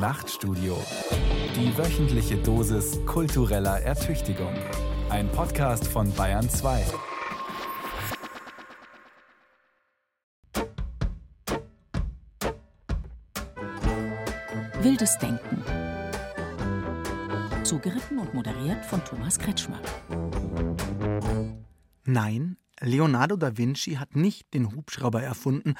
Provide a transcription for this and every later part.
Nachtstudio. Die wöchentliche Dosis kultureller Ertüchtigung. Ein Podcast von Bayern 2. Wildes Denken. Zugeritten und moderiert von Thomas Kretschmer. Nein, Leonardo da Vinci hat nicht den Hubschrauber erfunden,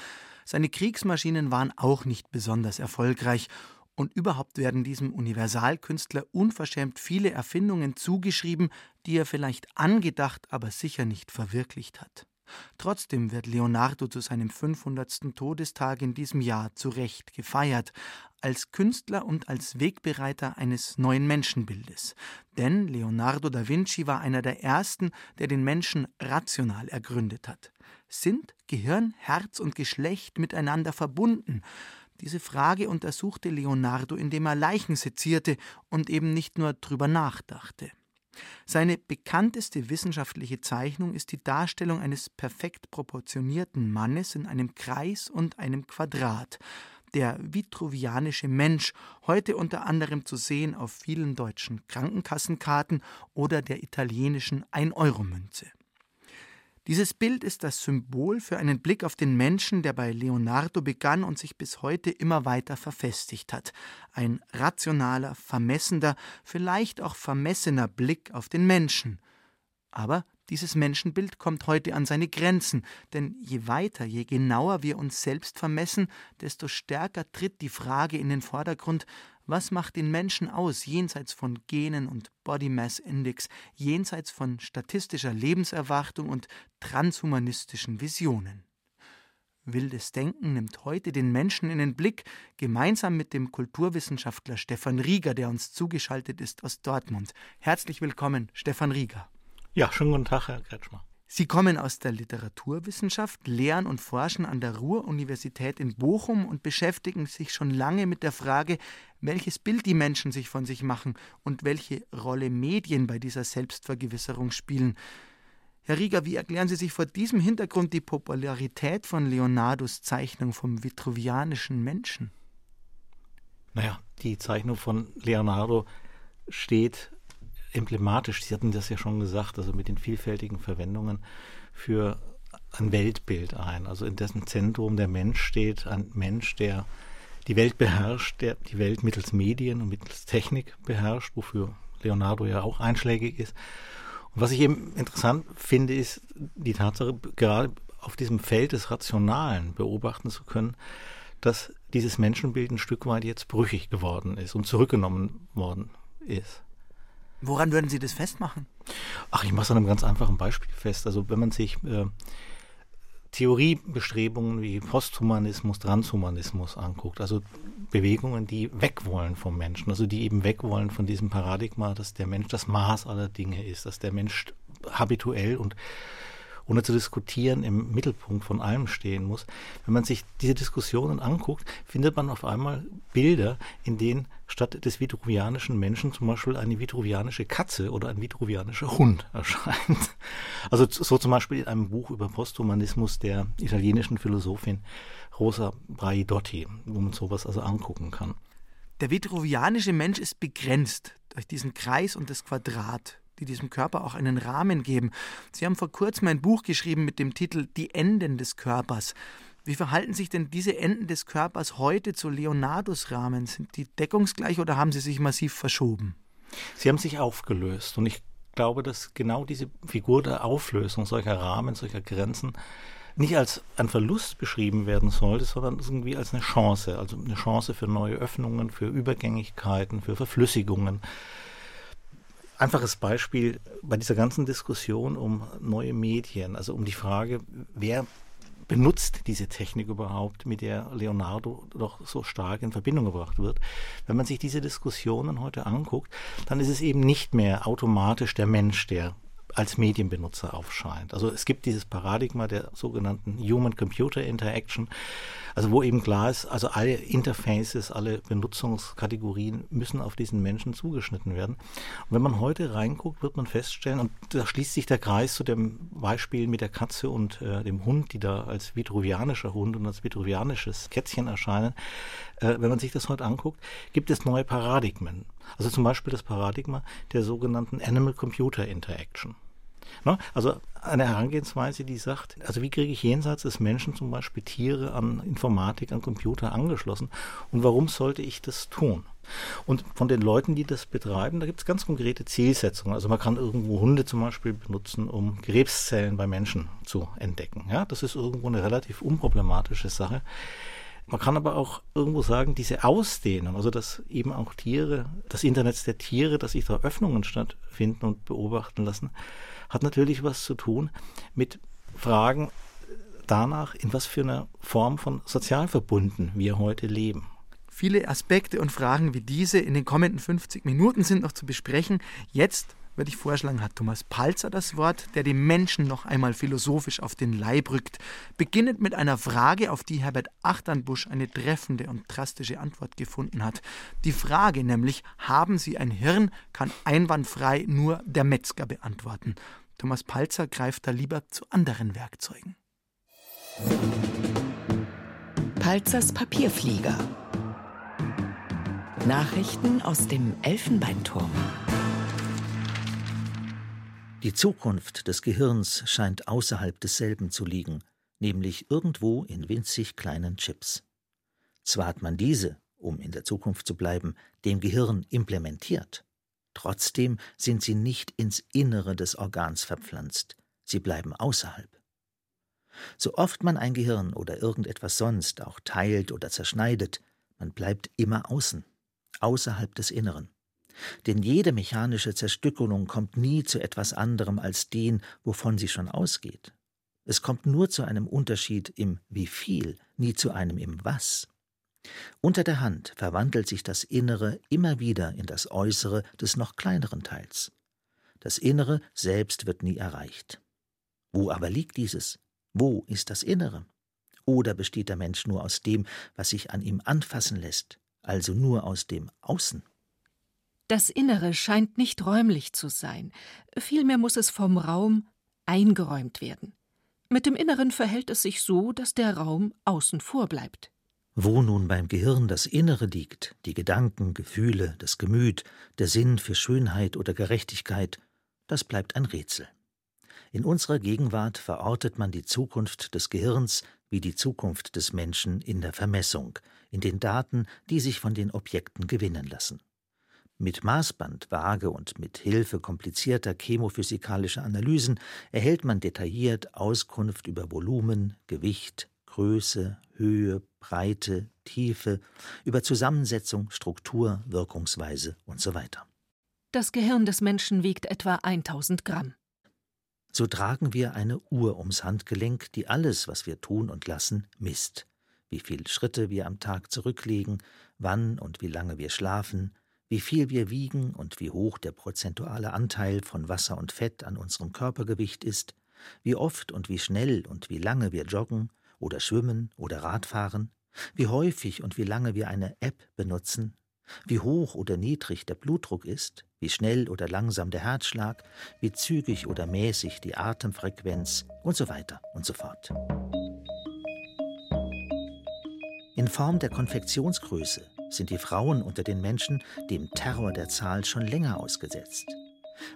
seine Kriegsmaschinen waren auch nicht besonders erfolgreich, und überhaupt werden diesem Universalkünstler unverschämt viele Erfindungen zugeschrieben, die er vielleicht angedacht, aber sicher nicht verwirklicht hat. Trotzdem wird Leonardo zu seinem 500. Todestag in diesem Jahr zu Recht gefeiert, als Künstler und als Wegbereiter eines neuen Menschenbildes. Denn Leonardo da Vinci war einer der ersten, der den Menschen rational ergründet hat. Sind Gehirn, Herz und Geschlecht miteinander verbunden? Diese Frage untersuchte Leonardo, indem er Leichen sezierte und eben nicht nur drüber nachdachte. Seine bekannteste wissenschaftliche Zeichnung ist die Darstellung eines perfekt proportionierten Mannes in einem Kreis und einem Quadrat, der vitruvianische Mensch, heute unter anderem zu sehen auf vielen deutschen Krankenkassenkarten oder der italienischen Ein-Euro-Münze. Dieses Bild ist das Symbol für einen Blick auf den Menschen, der bei Leonardo begann und sich bis heute immer weiter verfestigt hat. Ein rationaler, vermessender, vielleicht auch vermessener Blick auf den Menschen. Aber dieses Menschenbild kommt heute an seine Grenzen, denn je weiter, je genauer wir uns selbst vermessen, desto stärker tritt die Frage in den Vordergrund, was macht den Menschen aus, jenseits von Genen und Body Mass Index, jenseits von statistischer Lebenserwartung und transhumanistischen Visionen? Wildes Denken nimmt heute den Menschen in den Blick, gemeinsam mit dem Kulturwissenschaftler Stefan Rieger, der uns zugeschaltet ist aus Dortmund. Herzlich willkommen, Stefan Rieger. Ja, schönen guten Tag, Herr Kretschmer. Sie kommen aus der Literaturwissenschaft, lehren und forschen an der Ruhr-Universität in Bochum und beschäftigen sich schon lange mit der Frage, welches Bild die Menschen sich von sich machen und welche Rolle Medien bei dieser Selbstvergewisserung spielen. Herr Rieger, wie erklären Sie sich vor diesem Hintergrund die Popularität von Leonardos Zeichnung vom vitruvianischen Menschen? Naja, die Zeichnung von Leonardo steht emblematisch, Sie hatten das ja schon gesagt, also mit den vielfältigen Verwendungen für ein Weltbild ein. Also in dessen Zentrum der Mensch steht, ein Mensch, der die Welt beherrscht, der die Welt mittels Medien und mittels Technik beherrscht, wofür Leonardo ja auch einschlägig ist. Und was ich eben interessant finde, ist die Tatsache, gerade auf diesem Feld des Rationalen beobachten zu können, dass dieses Menschenbild ein Stück weit jetzt brüchig geworden ist und zurückgenommen worden ist. Woran würden Sie das festmachen? Ach, ich mache es an einem ganz einfachen Beispiel fest. Also wenn man sich äh, Theoriebestrebungen wie Posthumanismus, Transhumanismus anguckt, also Bewegungen, die weg wollen vom Menschen, also die eben weg wollen von diesem Paradigma, dass der Mensch das Maß aller Dinge ist, dass der Mensch habituell und ohne zu diskutieren, im Mittelpunkt von allem stehen muss. Wenn man sich diese Diskussionen anguckt, findet man auf einmal Bilder, in denen statt des vitruvianischen Menschen zum Beispiel eine vitruvianische Katze oder ein vitruvianischer Hund erscheint. Also so zum Beispiel in einem Buch über Posthumanismus der italienischen Philosophin Rosa Braidotti, wo man sowas also angucken kann. Der vitruvianische Mensch ist begrenzt durch diesen Kreis und das Quadrat die diesem Körper auch einen Rahmen geben. Sie haben vor kurzem ein Buch geschrieben mit dem Titel Die Enden des Körpers. Wie verhalten sich denn diese Enden des Körpers heute zu Leonardos Rahmen? Sind die deckungsgleich oder haben sie sich massiv verschoben? Sie haben sich aufgelöst und ich glaube, dass genau diese Figur der Auflösung solcher Rahmen, solcher Grenzen nicht als ein Verlust beschrieben werden sollte, sondern irgendwie als eine Chance, also eine Chance für neue Öffnungen, für Übergängigkeiten, für Verflüssigungen, Einfaches Beispiel bei dieser ganzen Diskussion um neue Medien, also um die Frage, wer benutzt diese Technik überhaupt, mit der Leonardo doch so stark in Verbindung gebracht wird. Wenn man sich diese Diskussionen heute anguckt, dann ist es eben nicht mehr automatisch der Mensch, der als Medienbenutzer aufscheint. Also es gibt dieses Paradigma der sogenannten Human-Computer Interaction, also wo eben klar ist, also alle Interfaces, alle Benutzungskategorien müssen auf diesen Menschen zugeschnitten werden. Und wenn man heute reinguckt, wird man feststellen, und da schließt sich der Kreis zu dem Beispiel mit der Katze und äh, dem Hund, die da als vitruvianischer Hund und als vitruvianisches Kätzchen erscheinen, äh, wenn man sich das heute anguckt, gibt es neue Paradigmen. Also zum Beispiel das Paradigma der sogenannten Animal-Computer Interaction. Ne? Also eine Herangehensweise, die sagt, also wie kriege ich jenseits des Menschen zum Beispiel Tiere an Informatik, an Computer angeschlossen und warum sollte ich das tun? Und von den Leuten, die das betreiben, da gibt es ganz konkrete Zielsetzungen. Also man kann irgendwo Hunde zum Beispiel benutzen, um Krebszellen bei Menschen zu entdecken. Ja, das ist irgendwo eine relativ unproblematische Sache. Man kann aber auch irgendwo sagen, diese Ausdehnung, also dass eben auch Tiere, das Internet der Tiere, dass sich da Öffnungen stattfinden und beobachten lassen, hat natürlich was zu tun mit Fragen danach, in was für einer Form von Sozialverbunden wir heute leben. Viele Aspekte und Fragen wie diese in den kommenden 50 Minuten sind noch zu besprechen. Jetzt würde ich vorschlagen, hat Thomas Palzer das Wort, der dem Menschen noch einmal philosophisch auf den Leib rückt. Beginnend mit einer Frage, auf die Herbert Achternbusch eine treffende und drastische Antwort gefunden hat. Die Frage nämlich, haben Sie ein Hirn, kann einwandfrei nur der Metzger beantworten. Thomas Palzer greift da lieber zu anderen Werkzeugen. Palzers Papierflieger. Nachrichten aus dem Elfenbeinturm. Die Zukunft des Gehirns scheint außerhalb desselben zu liegen, nämlich irgendwo in winzig kleinen Chips. Zwar hat man diese, um in der Zukunft zu bleiben, dem Gehirn implementiert, trotzdem sind sie nicht ins Innere des Organs verpflanzt, sie bleiben außerhalb. So oft man ein Gehirn oder irgendetwas sonst auch teilt oder zerschneidet, man bleibt immer außen, außerhalb des Inneren. Denn jede mechanische Zerstückelung kommt nie zu etwas anderem als den, wovon sie schon ausgeht. Es kommt nur zu einem Unterschied im wie viel, nie zu einem im was. Unter der Hand verwandelt sich das Innere immer wieder in das Äußere des noch kleineren Teils. Das Innere selbst wird nie erreicht. Wo aber liegt dieses? Wo ist das Innere? Oder besteht der Mensch nur aus dem, was sich an ihm anfassen lässt, also nur aus dem Außen? Das Innere scheint nicht räumlich zu sein, vielmehr muss es vom Raum eingeräumt werden. Mit dem Inneren verhält es sich so, dass der Raum außen vor bleibt. Wo nun beim Gehirn das Innere liegt, die Gedanken, Gefühle, das Gemüt, der Sinn für Schönheit oder Gerechtigkeit, das bleibt ein Rätsel. In unserer Gegenwart verortet man die Zukunft des Gehirns wie die Zukunft des Menschen in der Vermessung, in den Daten, die sich von den Objekten gewinnen lassen. Mit Maßband, Waage und mit Hilfe komplizierter chemophysikalischer Analysen erhält man detailliert Auskunft über Volumen, Gewicht, Größe, Höhe, Breite, Tiefe, über Zusammensetzung, Struktur, Wirkungsweise und so weiter. Das Gehirn des Menschen wiegt etwa 1000 Gramm. So tragen wir eine Uhr ums Handgelenk, die alles, was wir tun und lassen, misst. Wie viele Schritte wir am Tag zurücklegen, wann und wie lange wir schlafen, wie viel wir wiegen und wie hoch der prozentuale Anteil von Wasser und Fett an unserem Körpergewicht ist, wie oft und wie schnell und wie lange wir joggen oder schwimmen oder Radfahren, wie häufig und wie lange wir eine App benutzen, wie hoch oder niedrig der Blutdruck ist, wie schnell oder langsam der Herzschlag, wie zügig oder mäßig die Atemfrequenz und so weiter und so fort. In Form der Konfektionsgröße sind die Frauen unter den Menschen dem Terror der Zahl schon länger ausgesetzt.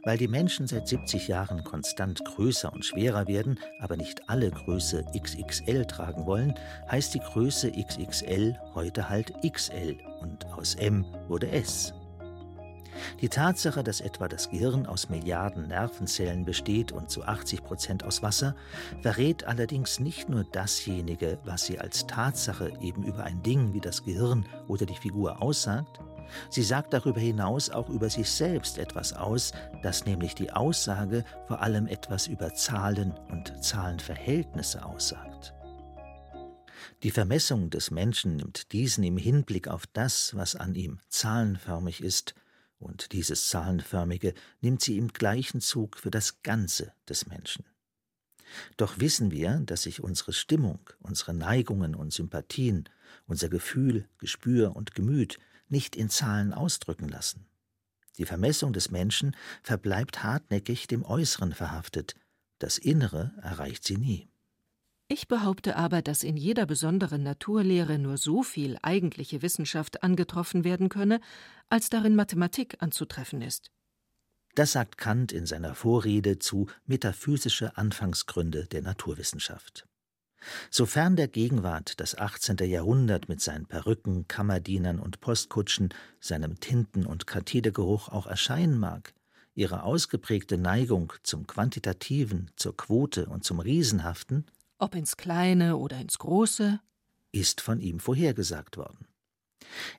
Weil die Menschen seit 70 Jahren konstant größer und schwerer werden, aber nicht alle Größe XXL tragen wollen, heißt die Größe XXL heute halt XL und aus M wurde S. Die Tatsache, dass etwa das Gehirn aus Milliarden Nervenzellen besteht und zu 80 Prozent aus Wasser, verrät allerdings nicht nur dasjenige, was sie als Tatsache eben über ein Ding wie das Gehirn oder die Figur aussagt, sie sagt darüber hinaus auch über sich selbst etwas aus, das nämlich die Aussage vor allem etwas über Zahlen und Zahlenverhältnisse aussagt. Die Vermessung des Menschen nimmt diesen im Hinblick auf das, was an ihm zahlenförmig ist, und dieses Zahlenförmige nimmt sie im gleichen Zug für das Ganze des Menschen. Doch wissen wir, dass sich unsere Stimmung, unsere Neigungen und Sympathien, unser Gefühl, Gespür und Gemüt nicht in Zahlen ausdrücken lassen. Die Vermessung des Menschen verbleibt hartnäckig dem Äußeren verhaftet, das Innere erreicht sie nie. Ich behaupte aber, dass in jeder besonderen Naturlehre nur so viel eigentliche Wissenschaft angetroffen werden könne, als darin Mathematik anzutreffen ist. Das sagt Kant in seiner Vorrede zu Metaphysische Anfangsgründe der Naturwissenschaft. Sofern der Gegenwart das 18. Jahrhundert mit seinen Perücken, Kammerdienern und Postkutschen, seinem Tinten- und Kathetergeruch auch erscheinen mag, ihre ausgeprägte Neigung zum Quantitativen, zur Quote und zum Riesenhaften, ob ins Kleine oder ins Große, ist von ihm vorhergesagt worden.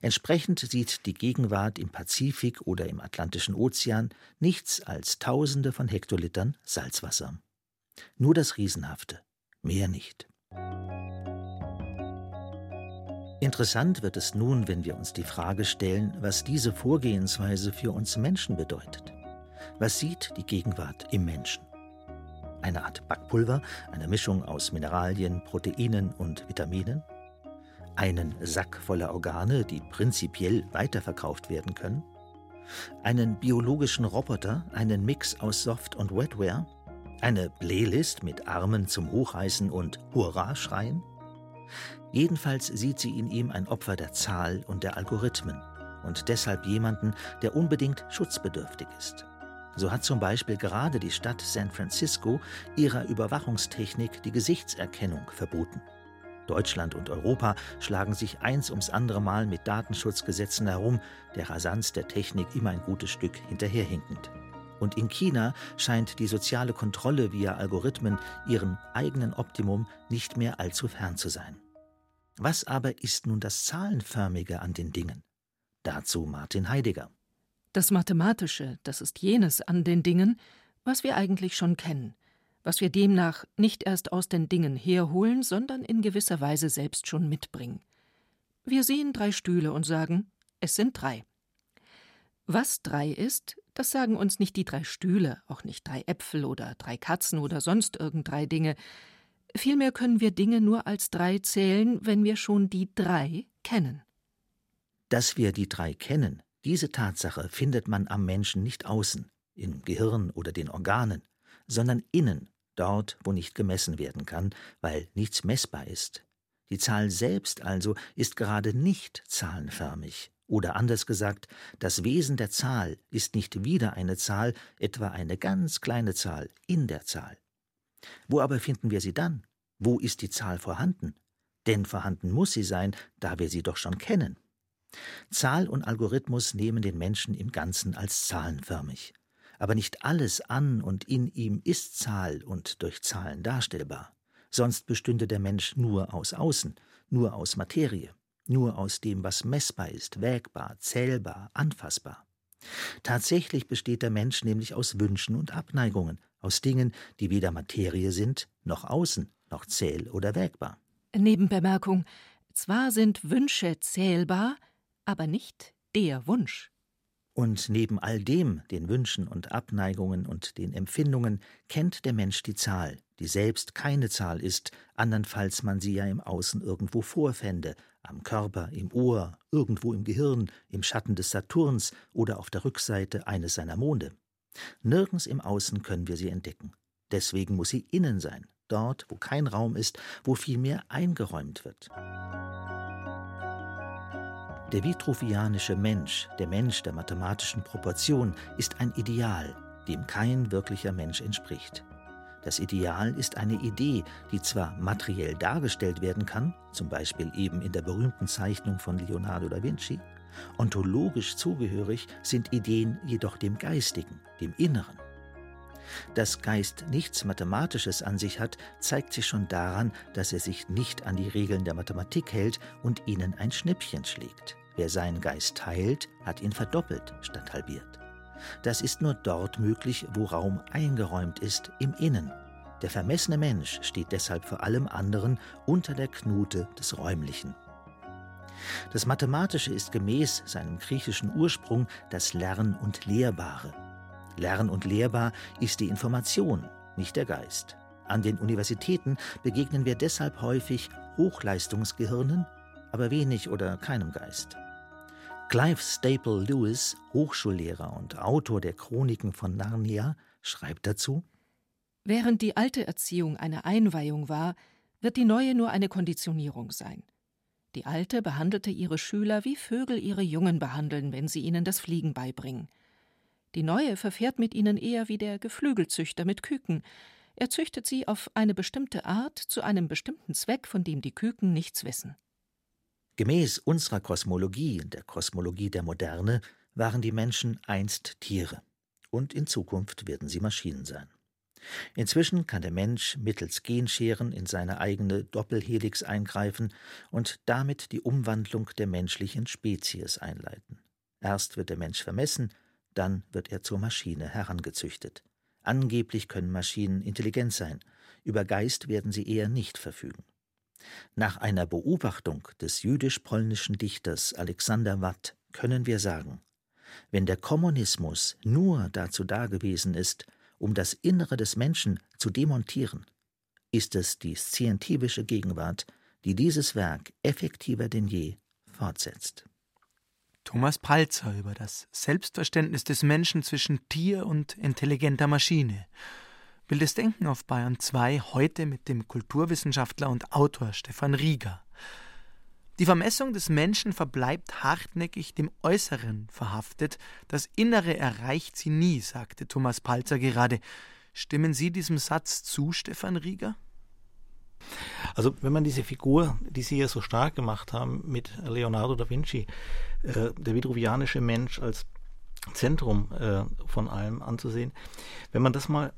Entsprechend sieht die Gegenwart im Pazifik oder im Atlantischen Ozean nichts als Tausende von Hektolitern Salzwasser. Nur das Riesenhafte, mehr nicht. Interessant wird es nun, wenn wir uns die Frage stellen, was diese Vorgehensweise für uns Menschen bedeutet. Was sieht die Gegenwart im Menschen? Eine Art Backpulver, eine Mischung aus Mineralien, Proteinen und Vitaminen? einen Sack voller Organe, die prinzipiell weiterverkauft werden können, einen biologischen Roboter, einen Mix aus Soft- und Wetware, eine Playlist mit Armen zum Hochreißen und Hurra-Schreien? Jedenfalls sieht sie in ihm ein Opfer der Zahl und der Algorithmen und deshalb jemanden, der unbedingt schutzbedürftig ist. So hat zum Beispiel gerade die Stadt San Francisco ihrer Überwachungstechnik die Gesichtserkennung verboten. Deutschland und Europa schlagen sich eins ums andere Mal mit Datenschutzgesetzen herum, der Rasanz der Technik immer ein gutes Stück hinterherhinkend. Und in China scheint die soziale Kontrolle via Algorithmen ihrem eigenen Optimum nicht mehr allzu fern zu sein. Was aber ist nun das Zahlenförmige an den Dingen? Dazu Martin Heidegger. Das Mathematische, das ist jenes an den Dingen, was wir eigentlich schon kennen – was wir demnach nicht erst aus den Dingen herholen, sondern in gewisser Weise selbst schon mitbringen. Wir sehen drei Stühle und sagen, es sind drei. Was drei ist, das sagen uns nicht die drei Stühle, auch nicht drei Äpfel oder drei Katzen oder sonst irgend drei Dinge. Vielmehr können wir Dinge nur als drei zählen, wenn wir schon die drei kennen. Dass wir die drei kennen, diese Tatsache findet man am Menschen nicht außen, im Gehirn oder den Organen, sondern innen, dort, wo nicht gemessen werden kann, weil nichts messbar ist. Die Zahl selbst also ist gerade nicht zahlenförmig. Oder anders gesagt, das Wesen der Zahl ist nicht wieder eine Zahl, etwa eine ganz kleine Zahl in der Zahl. Wo aber finden wir sie dann? Wo ist die Zahl vorhanden? Denn vorhanden muss sie sein, da wir sie doch schon kennen. Zahl und Algorithmus nehmen den Menschen im Ganzen als zahlenförmig aber nicht alles an und in ihm ist Zahl und durch Zahlen darstellbar. Sonst bestünde der Mensch nur aus Außen, nur aus Materie, nur aus dem, was messbar ist, wägbar, zählbar, anfassbar. Tatsächlich besteht der Mensch nämlich aus Wünschen und Abneigungen, aus Dingen, die weder Materie sind, noch außen, noch zähl- oder wägbar. Nebenbemerkung. Zwar sind Wünsche zählbar, aber nicht der Wunsch. Und neben all dem, den Wünschen und Abneigungen und den Empfindungen, kennt der Mensch die Zahl, die selbst keine Zahl ist, andernfalls man sie ja im Außen irgendwo vorfände, am Körper, im Ohr, irgendwo im Gehirn, im Schatten des Saturns oder auf der Rückseite eines seiner Monde. Nirgends im Außen können wir sie entdecken. Deswegen muss sie innen sein, dort, wo kein Raum ist, wo vielmehr eingeräumt wird. Der vitruvianische Mensch, der Mensch der mathematischen Proportion, ist ein Ideal, dem kein wirklicher Mensch entspricht. Das Ideal ist eine Idee, die zwar materiell dargestellt werden kann, zum Beispiel eben in der berühmten Zeichnung von Leonardo da Vinci, ontologisch zugehörig sind Ideen jedoch dem Geistigen, dem Inneren. Dass Geist nichts Mathematisches an sich hat, zeigt sich schon daran, dass er sich nicht an die Regeln der Mathematik hält und ihnen ein Schnippchen schlägt. Wer seinen Geist teilt, hat ihn verdoppelt statt halbiert. Das ist nur dort möglich, wo Raum eingeräumt ist, im Innen. Der vermessene Mensch steht deshalb vor allem anderen unter der Knute des Räumlichen. Das Mathematische ist gemäß seinem griechischen Ursprung das Lern- und Lehrbare. Lern- und Lehrbar ist die Information, nicht der Geist. An den Universitäten begegnen wir deshalb häufig Hochleistungsgehirnen, aber wenig oder keinem Geist. Clive Staple Lewis, Hochschullehrer und Autor der Chroniken von Narnia, schreibt dazu Während die alte Erziehung eine Einweihung war, wird die neue nur eine Konditionierung sein. Die alte behandelte ihre Schüler wie Vögel ihre Jungen behandeln, wenn sie ihnen das Fliegen beibringen. Die neue verfährt mit ihnen eher wie der Geflügelzüchter mit Küken. Er züchtet sie auf eine bestimmte Art zu einem bestimmten Zweck, von dem die Küken nichts wissen. Gemäß unserer Kosmologie, der Kosmologie der Moderne, waren die Menschen einst Tiere. Und in Zukunft werden sie Maschinen sein. Inzwischen kann der Mensch mittels Genscheren in seine eigene Doppelhelix eingreifen und damit die Umwandlung der menschlichen Spezies einleiten. Erst wird der Mensch vermessen, dann wird er zur Maschine herangezüchtet. Angeblich können Maschinen intelligent sein, über Geist werden sie eher nicht verfügen. Nach einer Beobachtung des jüdisch-polnischen Dichters Alexander Watt können wir sagen, wenn der Kommunismus nur dazu dagewesen ist, um das Innere des Menschen zu demontieren, ist es die scientifique Gegenwart, die dieses Werk effektiver denn je fortsetzt. Thomas Palzer über das Selbstverständnis des Menschen zwischen Tier und intelligenter Maschine. Wildes Denken auf Bayern 2 heute mit dem Kulturwissenschaftler und Autor Stefan Rieger. Die Vermessung des Menschen verbleibt hartnäckig dem Äußeren verhaftet, das Innere erreicht sie nie, sagte Thomas Palzer gerade. Stimmen Sie diesem Satz zu, Stefan Rieger? Also wenn man diese Figur, die Sie ja so stark gemacht haben mit Leonardo da Vinci, äh, der vitruvianische Mensch als Zentrum äh, von allem anzusehen, wenn man das mal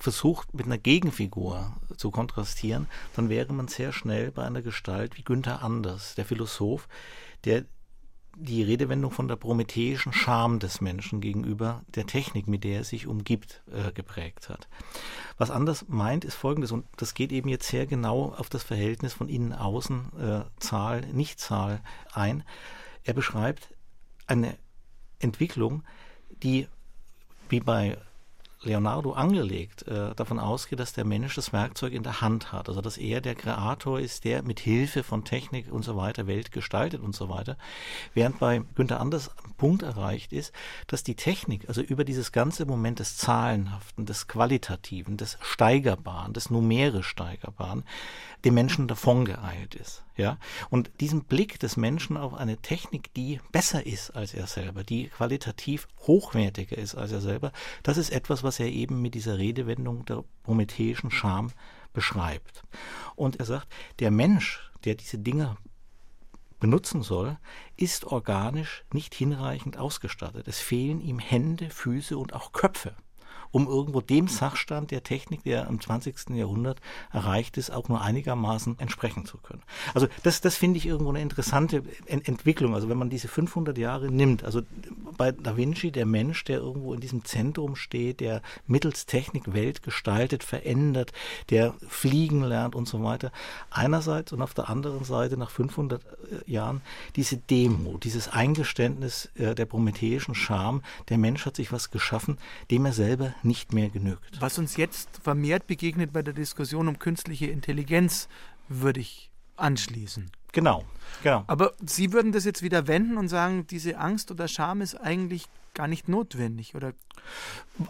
versucht, mit einer Gegenfigur zu kontrastieren, dann wäre man sehr schnell bei einer Gestalt wie Günther Anders, der Philosoph, der die Redewendung von der prometheischen Scham des Menschen gegenüber der Technik, mit der er sich umgibt, äh, geprägt hat. Was Anders meint, ist folgendes, und das geht eben jetzt sehr genau auf das Verhältnis von Innen-Außen, äh, Zahl, Nicht-Zahl ein. Er beschreibt eine Entwicklung, die wie bei Leonardo angelegt äh, davon ausgeht, dass der Mensch das Werkzeug in der Hand hat, also dass er der Kreator ist, der mit Hilfe von Technik und so weiter Welt gestaltet und so weiter, während bei Günther Anders ein Punkt erreicht ist, dass die Technik, also über dieses ganze Moment des Zahlenhaften, des Qualitativen, des Steigerbaren, des numerisch Steigerbaren, dem Menschen davongeeilt ist. Ja? Und diesen Blick des Menschen auf eine Technik, die besser ist als er selber, die qualitativ hochwertiger ist als er selber, das ist etwas, was er eben mit dieser Redewendung der prometheischen Scham beschreibt. Und er sagt, der Mensch, der diese Dinge benutzen soll, ist organisch nicht hinreichend ausgestattet. Es fehlen ihm Hände, Füße und auch Köpfe um irgendwo dem Sachstand der Technik, der im 20. Jahrhundert erreicht ist, auch nur einigermaßen entsprechen zu können. Also das, das finde ich irgendwo eine interessante Ent Entwicklung. Also wenn man diese 500 Jahre nimmt, also bei Da Vinci der Mensch, der irgendwo in diesem Zentrum steht, der mittels Technik Welt gestaltet, verändert, der fliegen lernt und so weiter. Einerseits und auf der anderen Seite nach 500 äh, Jahren diese Demo, dieses Eingeständnis äh, der prometheischen Scham, der Mensch hat sich was geschaffen, dem er selber nicht mehr genügt. Was uns jetzt vermehrt begegnet bei der Diskussion um künstliche Intelligenz, würde ich anschließen. Genau, genau. Aber Sie würden das jetzt wieder wenden und sagen, diese Angst oder Scham ist eigentlich gar nicht notwendig, oder?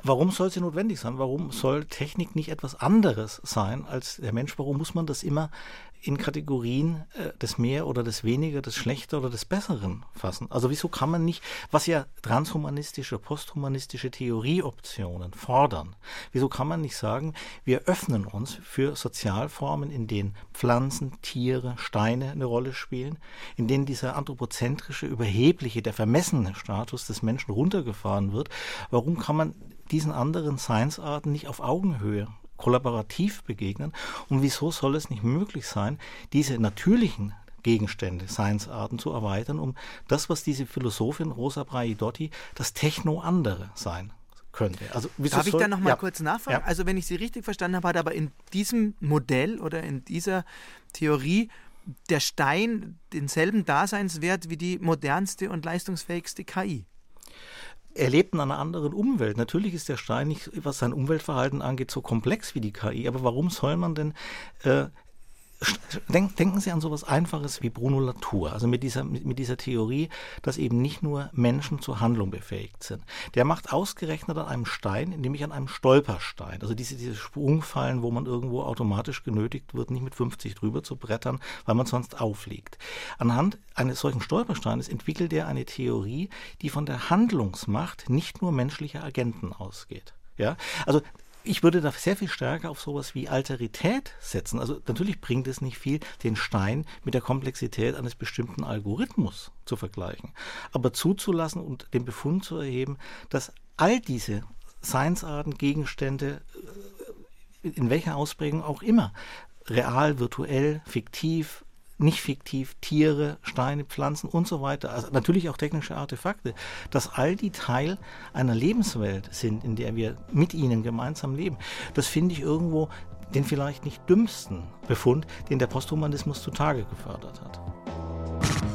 Warum soll sie notwendig sein? Warum soll Technik nicht etwas anderes sein als der Mensch? Warum muss man das immer in Kategorien äh, des Mehr oder des Weniger, des Schlechter oder des Besseren fassen. Also wieso kann man nicht, was ja transhumanistische, posthumanistische Theorieoptionen fordern, wieso kann man nicht sagen, wir öffnen uns für Sozialformen, in denen Pflanzen, Tiere, Steine eine Rolle spielen, in denen dieser anthropozentrische, überhebliche, der vermessene Status des Menschen runtergefahren wird. Warum kann man diesen anderen Seinsarten nicht auf Augenhöhe kollaborativ begegnen. Und wieso soll es nicht möglich sein, diese natürlichen Gegenstände, Seinsarten zu erweitern, um das, was diese Philosophin Rosa Braidotti das Techno-andere sein könnte. Also, Darf ich da noch mal ja. kurz nachfragen? Ja. Also wenn ich Sie richtig verstanden habe, hat aber in diesem Modell oder in dieser Theorie der Stein denselben Daseinswert wie die modernste und leistungsfähigste KI. Er lebt in einer anderen Umwelt. Natürlich ist der Stein nicht, was sein Umweltverhalten angeht, so komplex wie die KI. Aber warum soll man denn äh, Denken Sie an sowas Einfaches wie Bruno Latour, also mit dieser, mit, dieser Theorie, dass eben nicht nur Menschen zur Handlung befähigt sind. Der macht ausgerechnet an einem Stein, nämlich an einem Stolperstein, also diese, diese Sprungfallen, wo man irgendwo automatisch genötigt wird, nicht mit 50 drüber zu brettern, weil man sonst aufliegt. Anhand eines solchen Stolpersteines entwickelt er eine Theorie, die von der Handlungsmacht nicht nur menschlicher Agenten ausgeht. Ja, also ich würde da sehr viel stärker auf sowas wie Alterität setzen. Also natürlich bringt es nicht viel, den Stein mit der Komplexität eines bestimmten Algorithmus zu vergleichen. Aber zuzulassen und den Befund zu erheben, dass all diese Seinsarten, Gegenstände, äh, in welcher Ausprägung auch immer, real, virtuell, fiktiv, nicht fiktiv, Tiere, Steine, Pflanzen und so weiter, also natürlich auch technische Artefakte, dass all die Teil einer Lebenswelt sind, in der wir mit ihnen gemeinsam leben. Das finde ich irgendwo den vielleicht nicht dümmsten Befund, den der Posthumanismus zutage gefördert hat.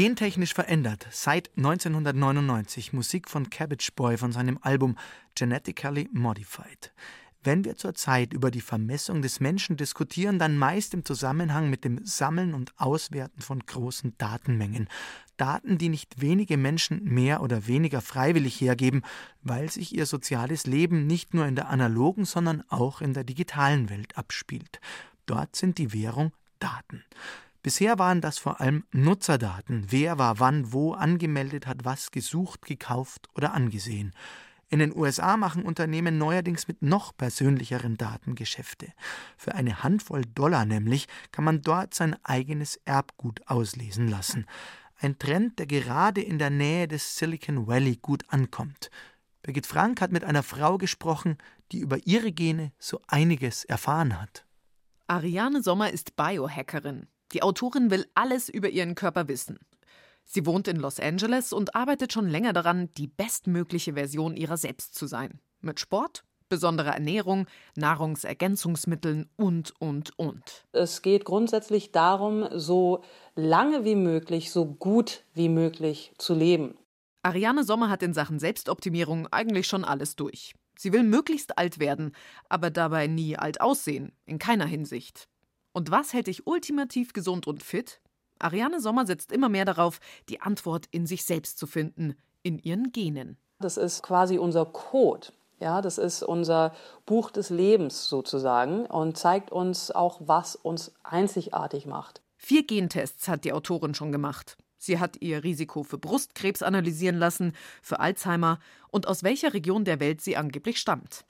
Gentechnisch verändert seit 1999 Musik von Cabbage Boy von seinem Album Genetically Modified. Wenn wir zurzeit über die Vermessung des Menschen diskutieren, dann meist im Zusammenhang mit dem Sammeln und Auswerten von großen Datenmengen. Daten, die nicht wenige Menschen mehr oder weniger freiwillig hergeben, weil sich ihr soziales Leben nicht nur in der analogen, sondern auch in der digitalen Welt abspielt. Dort sind die Währung Daten. Bisher waren das vor allem Nutzerdaten, wer war wann wo angemeldet, hat was gesucht, gekauft oder angesehen. In den USA machen Unternehmen neuerdings mit noch persönlicheren Daten Geschäfte. Für eine Handvoll Dollar nämlich kann man dort sein eigenes Erbgut auslesen lassen. Ein Trend, der gerade in der Nähe des Silicon Valley gut ankommt. Birgit Frank hat mit einer Frau gesprochen, die über ihre Gene so einiges erfahren hat. Ariane Sommer ist Biohackerin. Die Autorin will alles über ihren Körper wissen. Sie wohnt in Los Angeles und arbeitet schon länger daran, die bestmögliche Version ihrer selbst zu sein. Mit Sport, besonderer Ernährung, Nahrungsergänzungsmitteln und, und, und. Es geht grundsätzlich darum, so lange wie möglich, so gut wie möglich zu leben. Ariane Sommer hat in Sachen Selbstoptimierung eigentlich schon alles durch. Sie will möglichst alt werden, aber dabei nie alt aussehen, in keiner Hinsicht. Und was hält dich ultimativ gesund und fit? Ariane Sommer setzt immer mehr darauf, die Antwort in sich selbst zu finden, in ihren Genen. Das ist quasi unser Code. Ja, das ist unser Buch des Lebens sozusagen und zeigt uns auch, was uns einzigartig macht. Vier Gentests hat die Autorin schon gemacht. Sie hat ihr Risiko für Brustkrebs analysieren lassen, für Alzheimer und aus welcher Region der Welt sie angeblich stammt.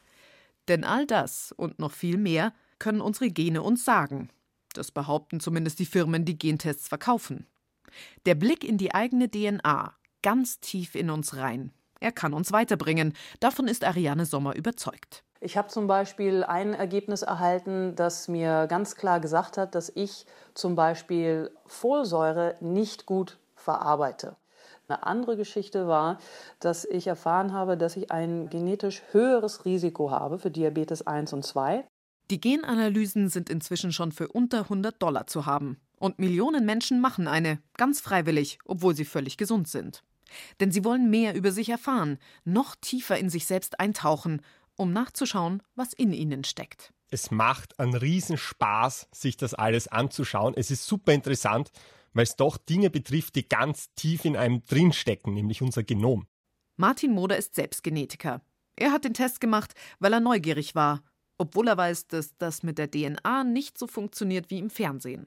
Denn all das und noch viel mehr können unsere Gene uns sagen. Das behaupten zumindest die Firmen, die Gentests verkaufen. Der Blick in die eigene DNA, ganz tief in uns rein, er kann uns weiterbringen. Davon ist Ariane Sommer überzeugt. Ich habe zum Beispiel ein Ergebnis erhalten, das mir ganz klar gesagt hat, dass ich zum Beispiel Folsäure nicht gut verarbeite. Eine andere Geschichte war, dass ich erfahren habe, dass ich ein genetisch höheres Risiko habe für Diabetes 1 und 2. Die Genanalysen sind inzwischen schon für unter 100 Dollar zu haben. Und Millionen Menschen machen eine, ganz freiwillig, obwohl sie völlig gesund sind. Denn sie wollen mehr über sich erfahren, noch tiefer in sich selbst eintauchen, um nachzuschauen, was in ihnen steckt. Es macht einen Riesenspaß, sich das alles anzuschauen. Es ist super interessant, weil es doch Dinge betrifft, die ganz tief in einem drinstecken, nämlich unser Genom. Martin Moder ist selbst Genetiker. Er hat den Test gemacht, weil er neugierig war, obwohl er weiß, dass das mit der DNA nicht so funktioniert wie im Fernsehen.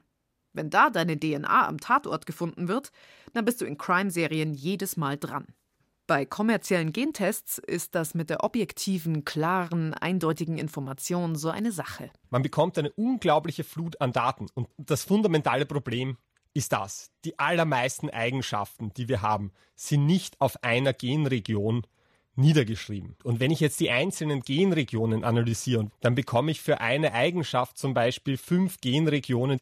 Wenn da deine DNA am Tatort gefunden wird, dann bist du in Crime-Serien jedes Mal dran. Bei kommerziellen Gentests ist das mit der objektiven, klaren, eindeutigen Information so eine Sache. Man bekommt eine unglaubliche Flut an Daten und das fundamentale Problem ist das. Die allermeisten Eigenschaften, die wir haben, sind nicht auf einer Genregion niedergeschrieben. Und wenn ich jetzt die einzelnen Genregionen analysiere, dann bekomme ich für eine Eigenschaft zum Beispiel fünf Genregionen,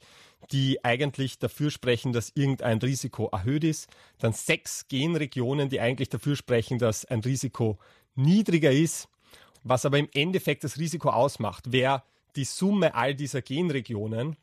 die eigentlich dafür sprechen, dass irgendein Risiko erhöht ist, dann sechs Genregionen, die eigentlich dafür sprechen, dass ein Risiko niedriger ist, was aber im Endeffekt das Risiko ausmacht, wäre die Summe all dieser Genregionen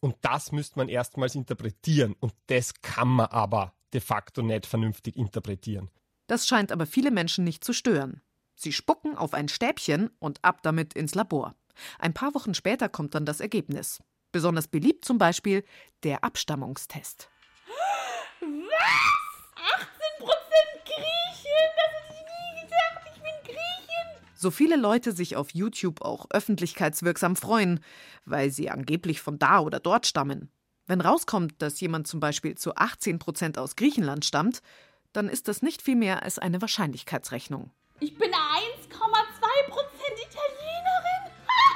und das müsste man erstmals interpretieren. Und das kann man aber de facto nicht vernünftig interpretieren. Das scheint aber viele Menschen nicht zu stören. Sie spucken auf ein Stäbchen und ab damit ins Labor. Ein paar Wochen später kommt dann das Ergebnis. Besonders beliebt zum Beispiel der Abstammungstest. Was? 18 Griechen? Das hätte ich nie gedacht. Ich bin Griechin. So viele Leute sich auf YouTube auch öffentlichkeitswirksam freuen, weil sie angeblich von da oder dort stammen. Wenn rauskommt, dass jemand zum Beispiel zu 18 Prozent aus Griechenland stammt, dann ist das nicht viel mehr als eine Wahrscheinlichkeitsrechnung. Ich bin 1,2 Prozent Italienerin. Ha!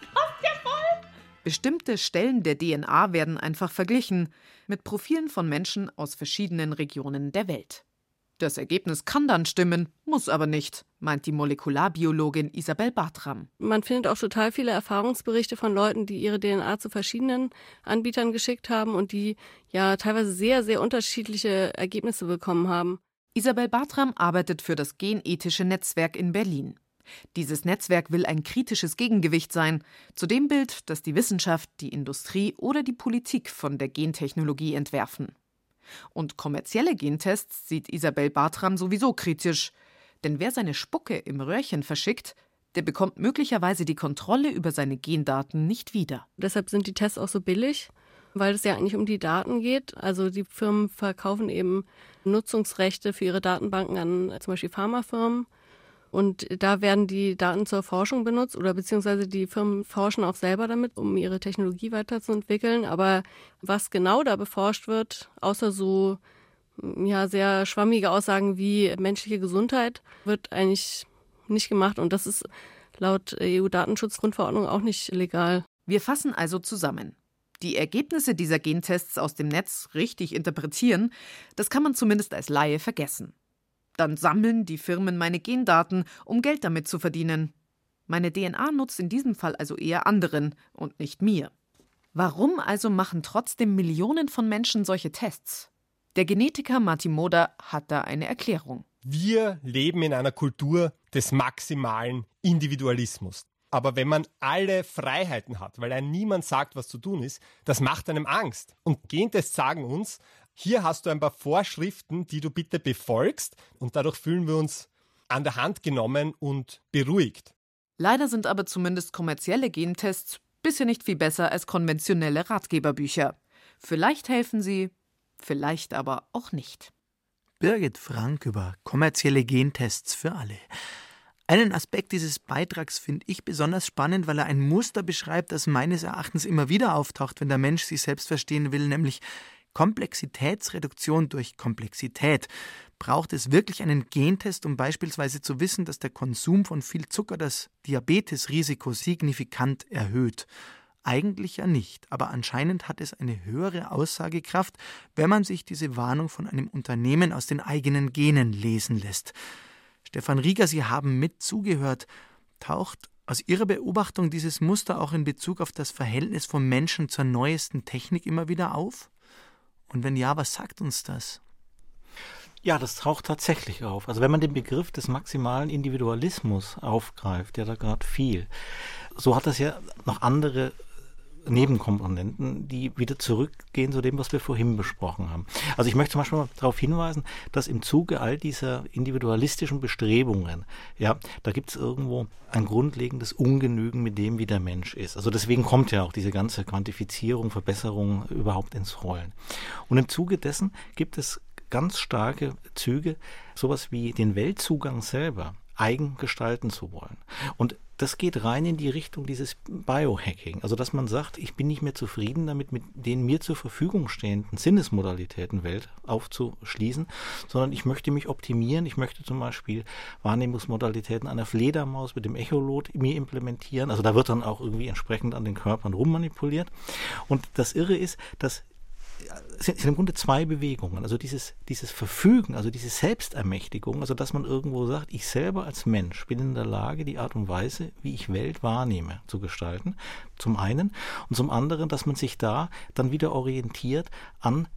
Das passt ja voll. Bestimmte Stellen der DNA werden einfach verglichen mit Profilen von Menschen aus verschiedenen Regionen der Welt. Das Ergebnis kann dann stimmen, muss aber nicht, meint die Molekularbiologin Isabel Bartram. Man findet auch total viele Erfahrungsberichte von Leuten, die ihre DNA zu verschiedenen Anbietern geschickt haben und die ja teilweise sehr, sehr unterschiedliche Ergebnisse bekommen haben. Isabel Bartram arbeitet für das Genethische Netzwerk in Berlin. Dieses Netzwerk will ein kritisches Gegengewicht sein zu dem Bild, das die Wissenschaft, die Industrie oder die Politik von der Gentechnologie entwerfen. Und kommerzielle Gentests sieht Isabel Bartram sowieso kritisch. Denn wer seine Spucke im Röhrchen verschickt, der bekommt möglicherweise die Kontrolle über seine Gendaten nicht wieder. Deshalb sind die Tests auch so billig, weil es ja eigentlich um die Daten geht. Also die Firmen verkaufen eben Nutzungsrechte für ihre Datenbanken an zum Beispiel Pharmafirmen. Und da werden die Daten zur Forschung benutzt oder beziehungsweise die Firmen forschen auch selber damit, um ihre Technologie weiterzuentwickeln. Aber was genau da beforscht wird, außer so ja, sehr schwammige Aussagen wie menschliche Gesundheit, wird eigentlich nicht gemacht. Und das ist laut EU-Datenschutzgrundverordnung auch nicht legal. Wir fassen also zusammen. Die Ergebnisse dieser Gentests aus dem Netz richtig interpretieren, das kann man zumindest als Laie vergessen. Dann sammeln die Firmen meine Gendaten, um Geld damit zu verdienen. Meine DNA nutzt in diesem Fall also eher anderen und nicht mir. Warum also machen trotzdem Millionen von Menschen solche Tests? Der Genetiker Martin Moder hat da eine Erklärung. Wir leben in einer Kultur des maximalen Individualismus. Aber wenn man alle Freiheiten hat, weil einem niemand sagt, was zu tun ist, das macht einem Angst. Und Gentests sagen uns, hier hast du ein paar Vorschriften, die du bitte befolgst und dadurch fühlen wir uns an der Hand genommen und beruhigt. Leider sind aber zumindest kommerzielle Gentests bisher nicht viel besser als konventionelle Ratgeberbücher. Vielleicht helfen sie, vielleicht aber auch nicht. Birgit Frank über kommerzielle Gentests für alle. Einen Aspekt dieses Beitrags finde ich besonders spannend, weil er ein Muster beschreibt, das meines Erachtens immer wieder auftaucht, wenn der Mensch sich selbst verstehen will, nämlich Komplexitätsreduktion durch Komplexität. Braucht es wirklich einen Gentest, um beispielsweise zu wissen, dass der Konsum von viel Zucker das Diabetesrisiko signifikant erhöht? Eigentlich ja nicht, aber anscheinend hat es eine höhere Aussagekraft, wenn man sich diese Warnung von einem Unternehmen aus den eigenen Genen lesen lässt. Stefan Rieger, Sie haben mit zugehört. Taucht aus Ihrer Beobachtung dieses Muster auch in Bezug auf das Verhältnis von Menschen zur neuesten Technik immer wieder auf? Und wenn ja, was sagt uns das? Ja, das taucht tatsächlich auf. Also wenn man den Begriff des maximalen Individualismus aufgreift, der da gerade fiel, so hat das ja noch andere Nebenkomponenten, die wieder zurückgehen zu dem, was wir vorhin besprochen haben. Also ich möchte zum Beispiel mal darauf hinweisen, dass im Zuge all dieser individualistischen Bestrebungen, ja, da gibt es irgendwo ein grundlegendes Ungenügen mit dem, wie der Mensch ist. Also deswegen kommt ja auch diese ganze Quantifizierung, Verbesserung überhaupt ins Rollen. Und im Zuge dessen gibt es ganz starke Züge, sowas wie den Weltzugang selber eigen gestalten zu wollen. Und das geht rein in die Richtung dieses Biohacking. Also, dass man sagt, ich bin nicht mehr zufrieden damit, mit den mir zur Verfügung stehenden Sinnesmodalitäten Welt aufzuschließen, sondern ich möchte mich optimieren. Ich möchte zum Beispiel Wahrnehmungsmodalitäten einer Fledermaus mit dem Echolot mir implementieren. Also, da wird dann auch irgendwie entsprechend an den Körpern rummanipuliert. Und das Irre ist, dass es sind im Grunde zwei Bewegungen. Also dieses, dieses Verfügen, also diese Selbstermächtigung, also dass man irgendwo sagt, ich selber als Mensch bin in der Lage, die Art und Weise, wie ich Welt wahrnehme, zu gestalten. Zum einen. Und zum anderen, dass man sich da dann wieder orientiert an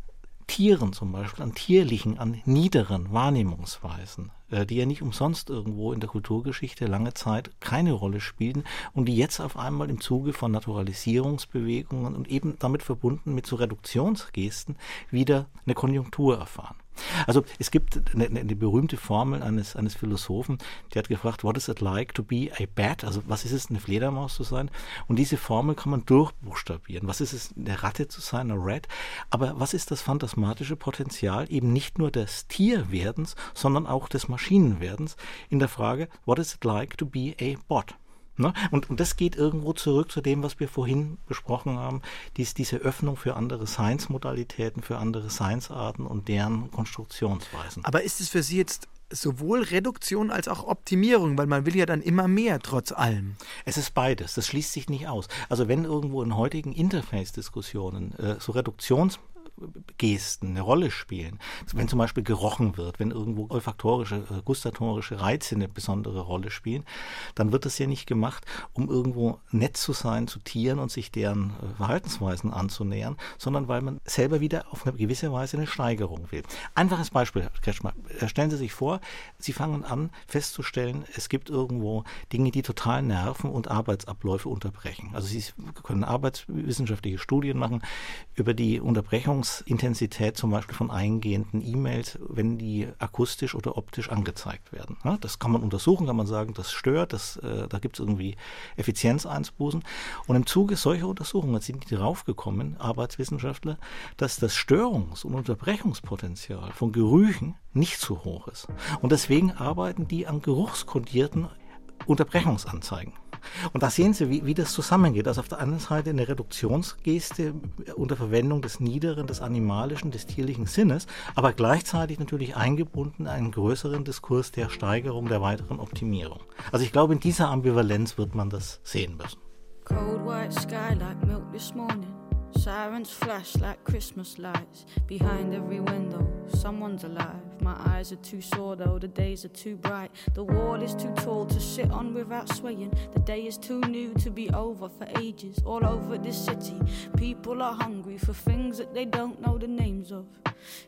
Tieren zum Beispiel, an tierlichen, an niederen Wahrnehmungsweisen, äh, die ja nicht umsonst irgendwo in der Kulturgeschichte lange Zeit keine Rolle spielten und die jetzt auf einmal im Zuge von Naturalisierungsbewegungen und eben damit verbunden mit so Reduktionsgesten wieder eine Konjunktur erfahren. Also es gibt eine, eine, berühmte Formel eines, eines Philosophen, der hat gefragt, what is it like to be a bat? Also was ist es, eine Fledermaus zu sein? Und diese Formel kann man durchbuchstabieren. Was ist es, eine Ratte zu sein, eine Rat? Aber was ist das phantasmatische Potenzial eben nicht nur des Tierwerdens, sondern auch des Maschinenwerdens in der Frage, what is it like to be a bot? Ne? Und, und das geht irgendwo zurück zu dem, was wir vorhin besprochen haben, dies, diese Öffnung für andere Science-Modalitäten, für andere Science-Arten und deren Konstruktionsweisen. Aber ist es für Sie jetzt sowohl Reduktion als auch Optimierung, weil man will ja dann immer mehr trotz allem. Es ist beides, das schließt sich nicht aus. Also wenn irgendwo in heutigen Interface-Diskussionen äh, so Reduktions Gesten eine Rolle spielen. Wenn zum Beispiel gerochen wird, wenn irgendwo olfaktorische, äh, gustatorische Reize eine besondere Rolle spielen, dann wird das ja nicht gemacht, um irgendwo nett zu sein zu Tieren und sich deren äh, Verhaltensweisen anzunähern, sondern weil man selber wieder auf eine gewisse Weise eine Steigerung will. Einfaches Beispiel, Herr Kretschmer. Äh, stellen Sie sich vor, Sie fangen an festzustellen, es gibt irgendwo Dinge, die total nerven und Arbeitsabläufe unterbrechen. Also Sie können arbeitswissenschaftliche Studien machen über die Unterbrechungs Intensität zum Beispiel von eingehenden E-Mails, wenn die akustisch oder optisch angezeigt werden. das kann man untersuchen, kann man sagen, das stört, das, äh, da gibt es irgendwie Effizienzeinsbußen. Und im Zuge solcher Untersuchungen sind die draufgekommen, Arbeitswissenschaftler, dass das Störungs- und Unterbrechungspotenzial von Gerüchen nicht so hoch ist. Und deswegen arbeiten die an geruchskodierten Unterbrechungsanzeigen. Und da sehen Sie, wie, wie das zusammengeht. Also auf der einen Seite eine Reduktionsgeste unter Verwendung des niederen, des animalischen, des tierlichen Sinnes, aber gleichzeitig natürlich eingebunden in einen größeren Diskurs der Steigerung, der weiteren Optimierung. Also ich glaube, in dieser Ambivalenz wird man das sehen müssen. Cold white sky like milk this morning. Sirens flash like Christmas lights behind every window. Someone's alive. My eyes are too sore though, the days are too bright. The wall is too tall to sit on without swaying. The day is too new to be over for ages. All over this city, people are hungry for things that they don't know the names of.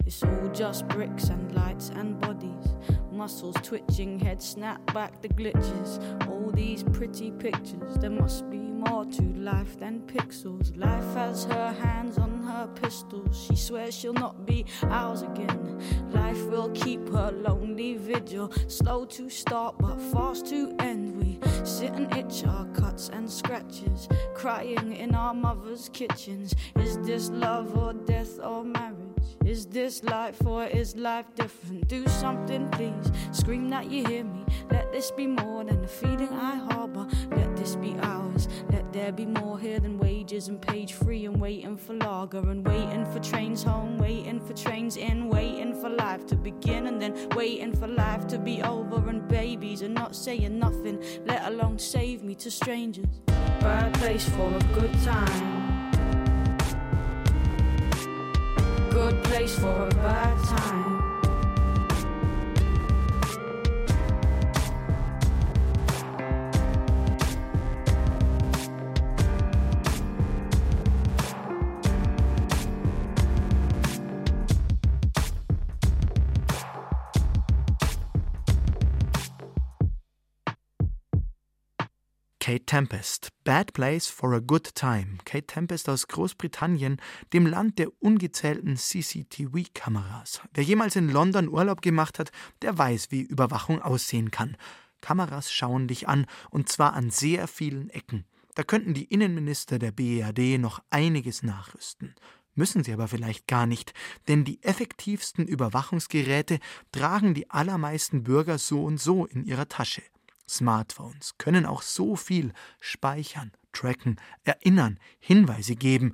It's all just bricks and lights and bodies. Muscles twitching, head snap back the glitches. All these pretty pictures, there must be more to life than pixels. Life has her hands on her pistols. She swears she'll not be ours again. Life will keep her lonely vigil. Slow to start, but fast to end. We sit and itch our cuts and scratches, crying in our mother's kitchens. Is this love or death or marriage? Is this life or is life different? Do something, please. Scream that you hear me. Let this be more than a feeling I harbor. Let this be ours. Let there be more here than wages and page free and waiting for lager and waiting for trains home, waiting for trains in, waiting for life to begin and then waiting for life to be over and babies and not saying nothing, let alone save me to strangers. Bad place for a good time. Good place for a bad time. Kate Tempest, Bad Place for a Good Time. Kate Tempest aus Großbritannien, dem Land der ungezählten CCTV-Kameras. Wer jemals in London Urlaub gemacht hat, der weiß, wie Überwachung aussehen kann. Kameras schauen dich an, und zwar an sehr vielen Ecken. Da könnten die Innenminister der BEAD noch einiges nachrüsten. Müssen sie aber vielleicht gar nicht, denn die effektivsten Überwachungsgeräte tragen die allermeisten Bürger so und so in ihrer Tasche. Smartphones können auch so viel speichern, tracken, erinnern, Hinweise geben.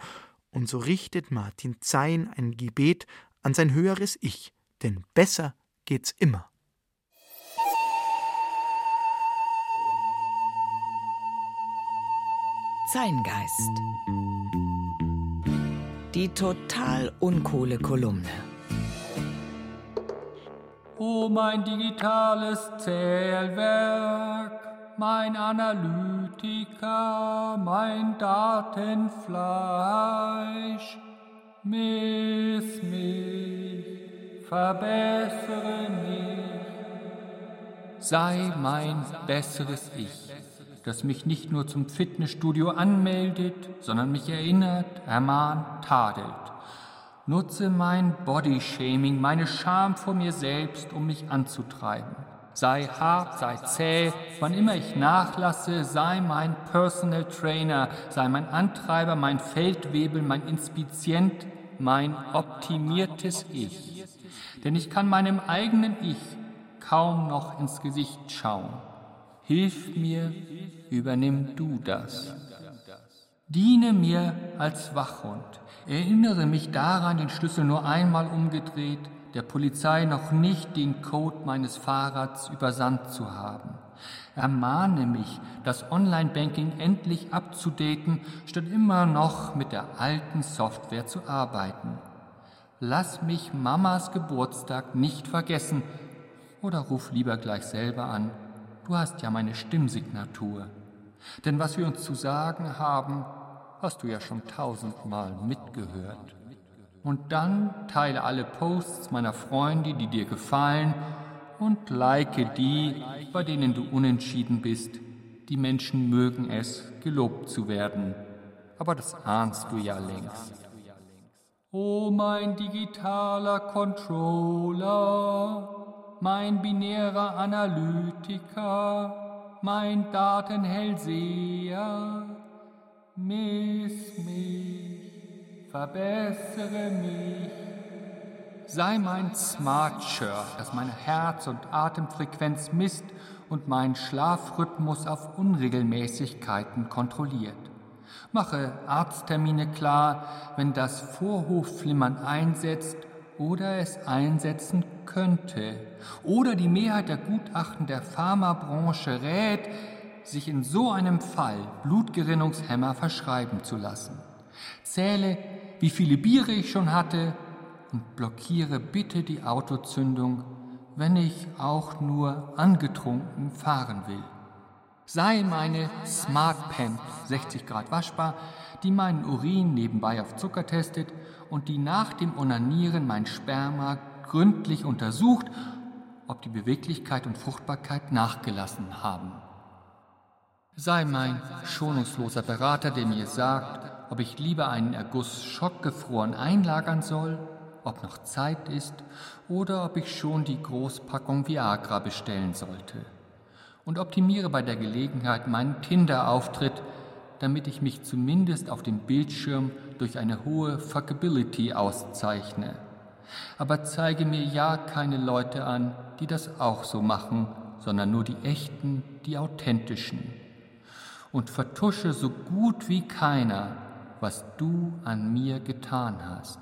Und so richtet Martin Zein ein Gebet an sein höheres Ich, denn besser geht's immer. Zeingeist. Die total uncoole Kolumne. O mein digitales Zählwerk, mein Analytiker, mein Datenfleisch, miss mich, verbessere mich, sei mein besseres Ich, das mich nicht nur zum Fitnessstudio anmeldet, sondern mich erinnert, ermahnt, tadelt Nutze mein Bodyshaming, meine Scham vor mir selbst, um mich anzutreiben. Sei hart, sei zäh, wann immer ich nachlasse, sei mein Personal Trainer, sei mein Antreiber, mein Feldwebel, mein Inspizient, mein optimiertes Ich. Denn ich kann meinem eigenen Ich kaum noch ins Gesicht schauen. Hilf mir, übernimm du das. Diene mir als Wachhund. Erinnere mich daran, den Schlüssel nur einmal umgedreht, der Polizei noch nicht den Code meines Fahrrads übersandt zu haben. Ermahne mich, das Online-Banking endlich abzudaten, statt immer noch mit der alten Software zu arbeiten. Lass mich Mamas Geburtstag nicht vergessen oder ruf lieber gleich selber an. Du hast ja meine Stimmsignatur. Denn was wir uns zu sagen haben, hast du ja schon tausendmal mitgehört. Und dann teile alle Posts meiner Freunde, die dir gefallen, und like die, bei denen du unentschieden bist. Die Menschen mögen es, gelobt zu werden. Aber das ahnst du ja längst. O mein digitaler Controller, mein binärer Analytiker, mein Datenhellseher, Miss mich, verbessere mich. Sei mein Smart Shirt, das meine Herz- und Atemfrequenz misst und meinen Schlafrhythmus auf Unregelmäßigkeiten kontrolliert. Mache Arzttermine klar, wenn das Vorhofflimmern einsetzt oder es einsetzen könnte. Oder die Mehrheit der Gutachten der Pharmabranche rät, sich in so einem Fall Blutgerinnungshemmer verschreiben zu lassen. Zähle, wie viele Biere ich schon hatte und blockiere bitte die Autozündung, wenn ich auch nur angetrunken fahren will. Sei meine Smart Pen 60 Grad waschbar, die meinen Urin nebenbei auf Zucker testet und die nach dem Onanieren mein Sperma gründlich untersucht, ob die Beweglichkeit und Fruchtbarkeit nachgelassen haben. Sei mein schonungsloser Berater, der mir sagt, ob ich lieber einen Erguss schockgefroren einlagern soll, ob noch Zeit ist oder ob ich schon die Großpackung Viagra bestellen sollte. Und optimiere bei der Gelegenheit meinen Tinder-Auftritt, damit ich mich zumindest auf dem Bildschirm durch eine hohe Fuckability auszeichne. Aber zeige mir ja keine Leute an, die das auch so machen, sondern nur die echten, die authentischen und vertusche so gut wie keiner, was du an mir getan hast.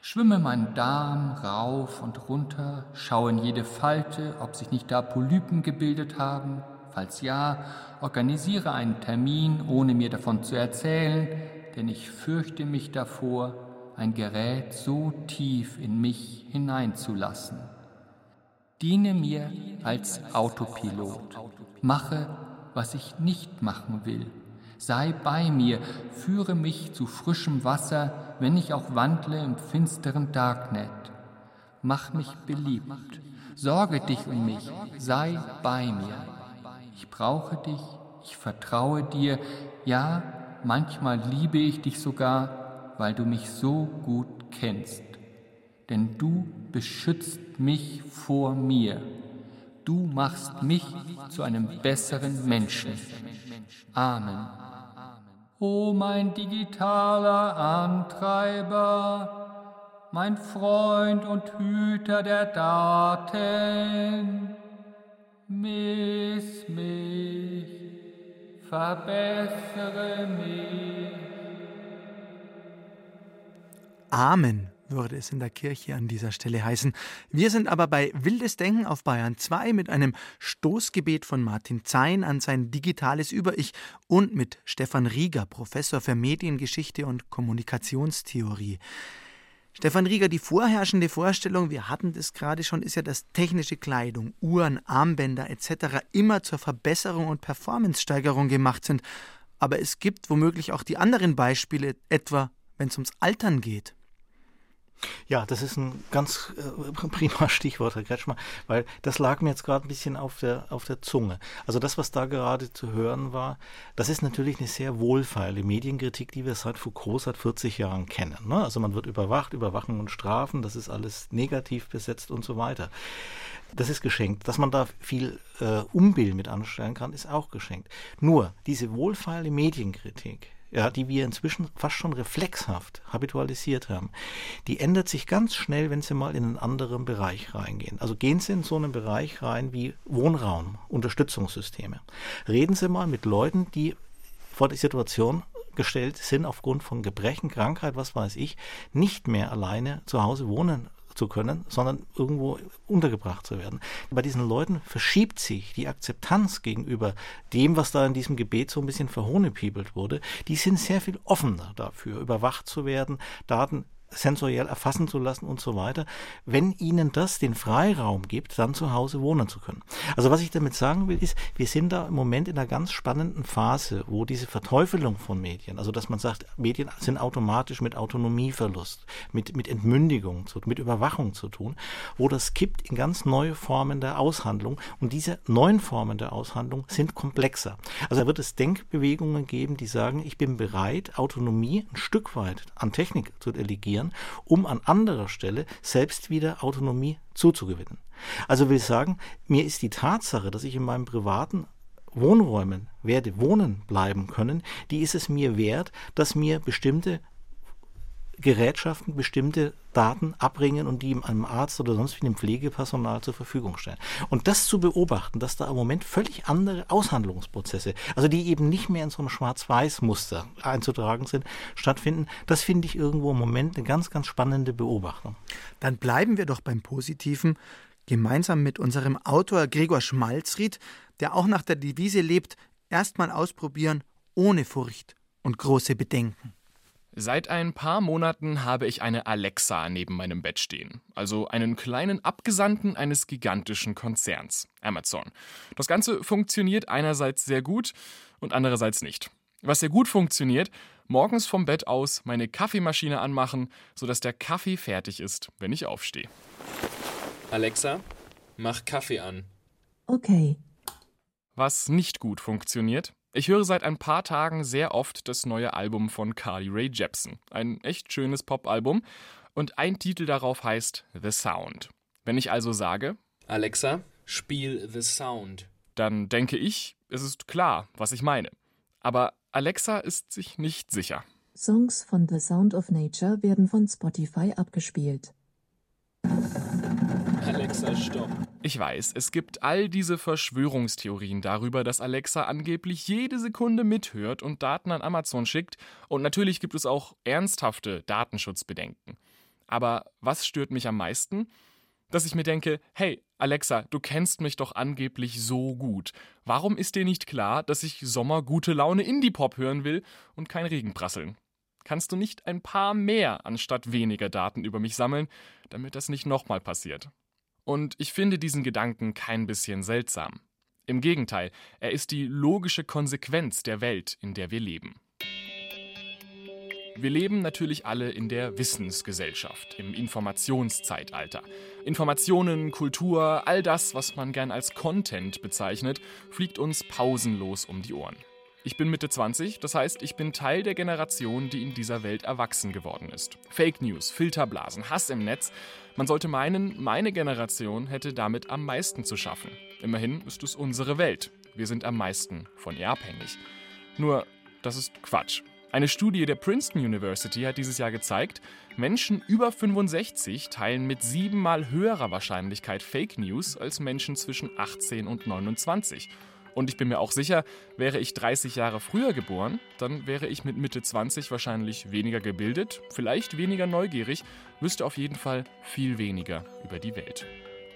Schwimme meinen Darm rauf und runter, schaue in jede Falte, ob sich nicht da Polypen gebildet haben. Falls ja, organisiere einen Termin, ohne mir davon zu erzählen, denn ich fürchte mich davor, ein Gerät so tief in mich hineinzulassen. Diene mir als Autopilot, mache was ich nicht machen will. Sei bei mir, führe mich zu frischem Wasser, wenn ich auch wandle im finsteren Darknet. Mach mich beliebt, sorge dich um mich, sei bei mir. Ich brauche dich, ich vertraue dir, ja, manchmal liebe ich dich sogar, weil du mich so gut kennst. Denn du beschützt mich vor mir. Du machst mich zu einem besseren Menschen. Amen. O mein digitaler Antreiber, mein Freund und Hüter der Daten, miss mich, verbessere mich. Amen würde es in der Kirche an dieser Stelle heißen. Wir sind aber bei Wildes Denken auf Bayern 2 mit einem Stoßgebet von Martin Zein an sein digitales Über-Ich und mit Stefan Rieger, Professor für Mediengeschichte und Kommunikationstheorie. Stefan Rieger, die vorherrschende Vorstellung, wir hatten das gerade schon, ist ja, dass technische Kleidung, Uhren, Armbänder etc. immer zur Verbesserung und Performancesteigerung gemacht sind. Aber es gibt womöglich auch die anderen Beispiele, etwa wenn es ums Altern geht. Ja, das ist ein ganz äh, prima Stichwort, Herr Kretschmer, weil das lag mir jetzt gerade ein bisschen auf der, auf der Zunge. Also das, was da gerade zu hören war, das ist natürlich eine sehr wohlfeile Medienkritik, die wir seit Foucault seit 40 Jahren kennen. Ne? Also man wird überwacht, Überwachen und Strafen, das ist alles negativ besetzt und so weiter. Das ist geschenkt. Dass man da viel äh, Umbild mit anstellen kann, ist auch geschenkt. Nur diese wohlfeile Medienkritik, ja, die wir inzwischen fast schon reflexhaft habitualisiert haben, die ändert sich ganz schnell, wenn Sie mal in einen anderen Bereich reingehen. Also gehen Sie in so einen Bereich rein wie Wohnraum, Unterstützungssysteme. Reden Sie mal mit Leuten, die vor die Situation gestellt sind aufgrund von Gebrechen, Krankheit, was weiß ich, nicht mehr alleine zu Hause wohnen zu können, sondern irgendwo untergebracht zu werden. Bei diesen Leuten verschiebt sich die Akzeptanz gegenüber dem, was da in diesem Gebet so ein bisschen verhohnepiebelt wurde. Die sind sehr viel offener dafür, überwacht zu werden, Daten sensoriell erfassen zu lassen und so weiter, wenn ihnen das den Freiraum gibt, dann zu Hause wohnen zu können. Also was ich damit sagen will, ist, wir sind da im Moment in einer ganz spannenden Phase, wo diese Verteufelung von Medien, also dass man sagt, Medien sind automatisch mit Autonomieverlust, mit, mit Entmündigung, mit Überwachung zu tun, wo das kippt in ganz neue Formen der Aushandlung und diese neuen Formen der Aushandlung sind komplexer. Also da wird es Denkbewegungen geben, die sagen, ich bin bereit, Autonomie ein Stück weit an Technik zu delegieren, konzentrieren, um an anderer Stelle selbst wieder Autonomie zuzugewinnen. Also will ich sagen, mir ist die Tatsache, dass ich in meinem privaten Wohnräumen werde wohnen bleiben können, die ist es mir wert, dass mir bestimmte Gerätschaften bestimmte Daten abbringen und die einem Arzt oder sonst wie einem Pflegepersonal zur Verfügung stellen. Und das zu beobachten, dass da im Moment völlig andere Aushandlungsprozesse, also die eben nicht mehr in so einem Schwarz-Weiß-Muster einzutragen sind, stattfinden, das finde ich irgendwo im Moment eine ganz, ganz spannende Beobachtung. Dann bleiben wir doch beim Positiven, gemeinsam mit unserem Autor Gregor Schmalzried, der auch nach der Devise lebt, erstmal ausprobieren ohne Furcht und große Bedenken. Seit ein paar Monaten habe ich eine Alexa neben meinem Bett stehen, also einen kleinen Abgesandten eines gigantischen Konzerns, Amazon. Das Ganze funktioniert einerseits sehr gut und andererseits nicht. Was sehr gut funktioniert, morgens vom Bett aus meine Kaffeemaschine anmachen, sodass der Kaffee fertig ist, wenn ich aufstehe. Alexa, mach Kaffee an. Okay. Was nicht gut funktioniert, ich höre seit ein paar Tagen sehr oft das neue Album von Carly Rae Jepsen. Ein echt schönes Pop-Album. Und ein Titel darauf heißt The Sound. Wenn ich also sage, Alexa, spiel The Sound, dann denke ich, es ist klar, was ich meine. Aber Alexa ist sich nicht sicher. Songs von The Sound of Nature werden von Spotify abgespielt. Alexa, stopp. Ich weiß, es gibt all diese Verschwörungstheorien darüber, dass Alexa angeblich jede Sekunde mithört und Daten an Amazon schickt. Und natürlich gibt es auch ernsthafte Datenschutzbedenken. Aber was stört mich am meisten? Dass ich mir denke, hey, Alexa, du kennst mich doch angeblich so gut. Warum ist dir nicht klar, dass ich Sommer gute Laune Indie-Pop hören will und kein Regenprasseln? Kannst du nicht ein paar mehr anstatt weniger Daten über mich sammeln, damit das nicht nochmal passiert? Und ich finde diesen Gedanken kein bisschen seltsam. Im Gegenteil, er ist die logische Konsequenz der Welt, in der wir leben. Wir leben natürlich alle in der Wissensgesellschaft, im Informationszeitalter. Informationen, Kultur, all das, was man gern als Content bezeichnet, fliegt uns pausenlos um die Ohren. Ich bin Mitte 20, das heißt, ich bin Teil der Generation, die in dieser Welt erwachsen geworden ist. Fake News, Filterblasen, Hass im Netz. Man sollte meinen, meine Generation hätte damit am meisten zu schaffen. Immerhin ist es unsere Welt. Wir sind am meisten von ihr abhängig. Nur, das ist Quatsch. Eine Studie der Princeton University hat dieses Jahr gezeigt, Menschen über 65 teilen mit siebenmal höherer Wahrscheinlichkeit Fake News als Menschen zwischen 18 und 29. Und ich bin mir auch sicher, wäre ich 30 Jahre früher geboren, dann wäre ich mit Mitte 20 wahrscheinlich weniger gebildet, vielleicht weniger neugierig, wüsste auf jeden Fall viel weniger über die Welt.